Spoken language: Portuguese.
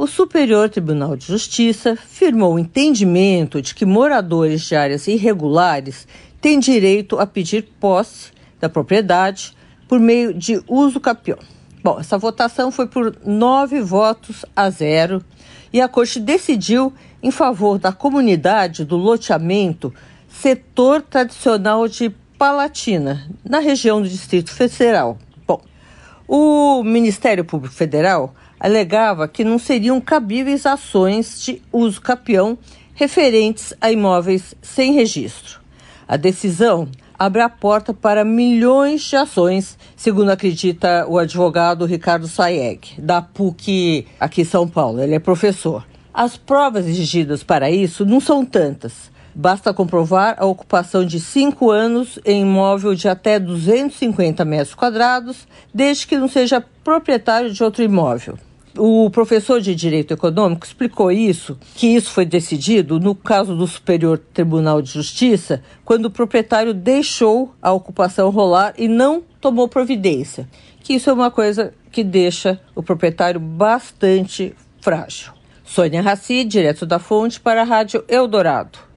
o Superior Tribunal de Justiça firmou o entendimento de que moradores de áreas irregulares têm direito a pedir posse da propriedade por meio de uso capião. Bom, essa votação foi por nove votos a zero e a Corte decidiu em favor da comunidade do loteamento setor tradicional de Palatina, na região do Distrito Federal. O Ministério Público Federal alegava que não seriam cabíveis ações de uso capião referentes a imóveis sem registro. A decisão abre a porta para milhões de ações, segundo acredita o advogado Ricardo Sayeg, da PUC aqui em São Paulo. Ele é professor. As provas exigidas para isso não são tantas. Basta comprovar a ocupação de cinco anos em imóvel de até 250 metros quadrados, desde que não seja proprietário de outro imóvel. O professor de Direito Econômico explicou isso, que isso foi decidido no caso do Superior Tribunal de Justiça, quando o proprietário deixou a ocupação rolar e não tomou providência. Que isso é uma coisa que deixa o proprietário bastante frágil. Sônia Raci, direto da fonte para a Rádio Eldorado.